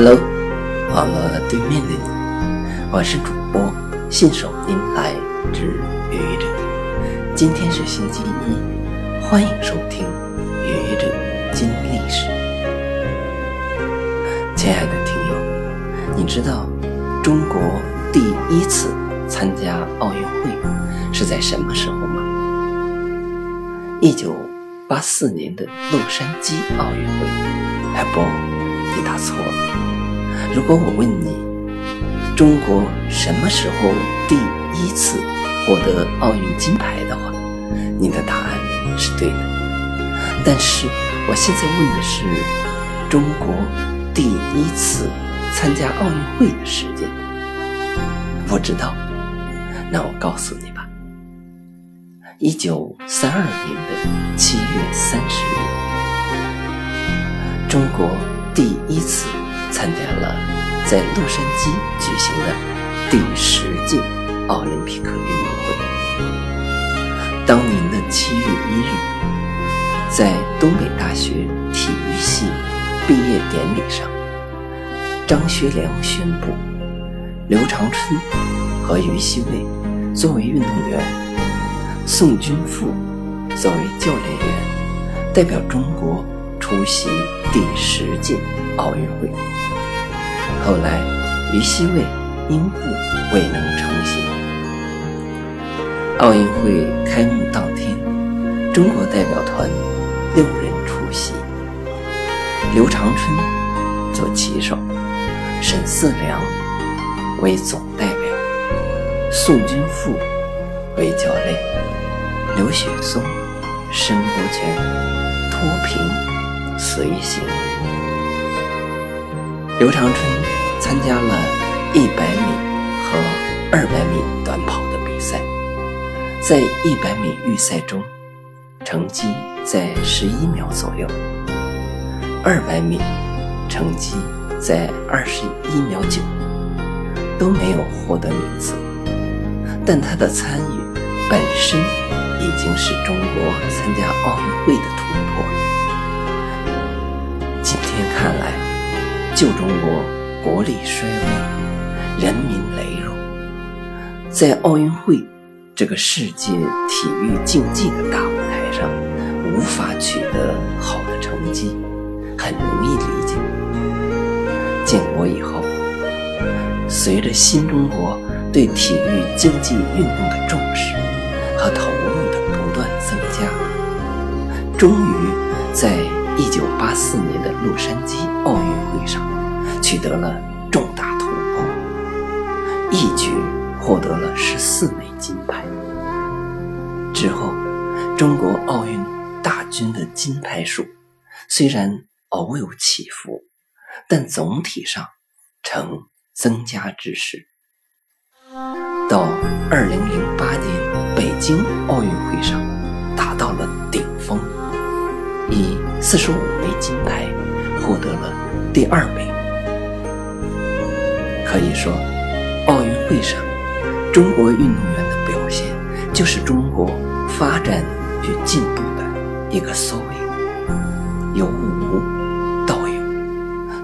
Hello，网络对面的你，我是主播信手拈来之愚者。今天是星期一，欢迎收听愚者金历史。亲爱的听友，你知道中国第一次参加奥运会是在什么时候吗？一九八四年的洛杉矶奥运会。哎不，你答错了。如果我问你，中国什么时候第一次获得奥运金牌的话，你的答案是对的。但是我现在问的是中国第一次参加奥运会的时间，不知道？那我告诉你吧，一九三二年的七月三十日，中国第一次。参加了在洛杉矶举行的第十届奥林匹克运动会。当年的七月一日，在东北大学体育系毕业典礼上，张学良宣布，刘长春和于西蔚作为运动员，宋军富作为教练员，代表中国出席第十届奥运会。后来，于西蔚因故未能成行。奥运会开幕当天，中国代表团六人出席：刘长春做旗手，沈四良为总代表，宋军富为教练，刘雪松、申国权、脱贫随行。刘长春参加了一百米和二百米短跑的比赛，在一百米预赛中，成绩在十一秒左右；二百米成绩在二十一秒九，都没有获得名次。但他的参与本身已经是中国参加奥运会的突破。今天看来。旧中国国力衰微，人民羸弱，在奥运会这个世界体育竞技的大舞台上，无法取得好的成绩，很容易理解。建国以后，随着新中国对体育竞技运动的重视和投入的不断增加，终于在一九八四年的洛杉矶奥运会。上取得了重大突破，一举获得了十四枚金牌。之后，中国奥运大军的金牌数虽然偶有起伏，但总体上呈增加之势。到二零零八年北京奥运会上，达到了顶峰，以四十五枚金牌获得了。第二名，可以说，奥运会上中国运动员的表现，就是中国发展与进步的一个缩影，由无到有，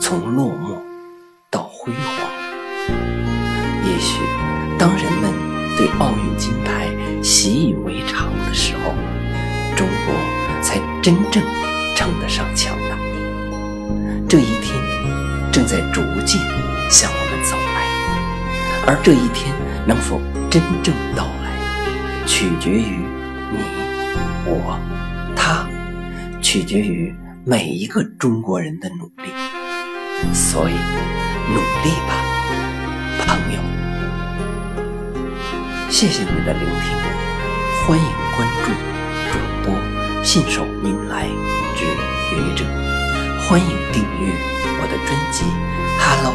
从落寞到辉煌。也许，当人们对奥运金牌习以为常的时候，中国才真正称得上强大。这一天正在逐渐向我们走来，而这一天能否真正到来，取决于你、我、他，取决于每一个中国人的努力。所以，努力吧，朋友！谢谢你的聆听，欢迎关注主播信手拈来之愚者。欢迎订阅我的专辑《Hello》，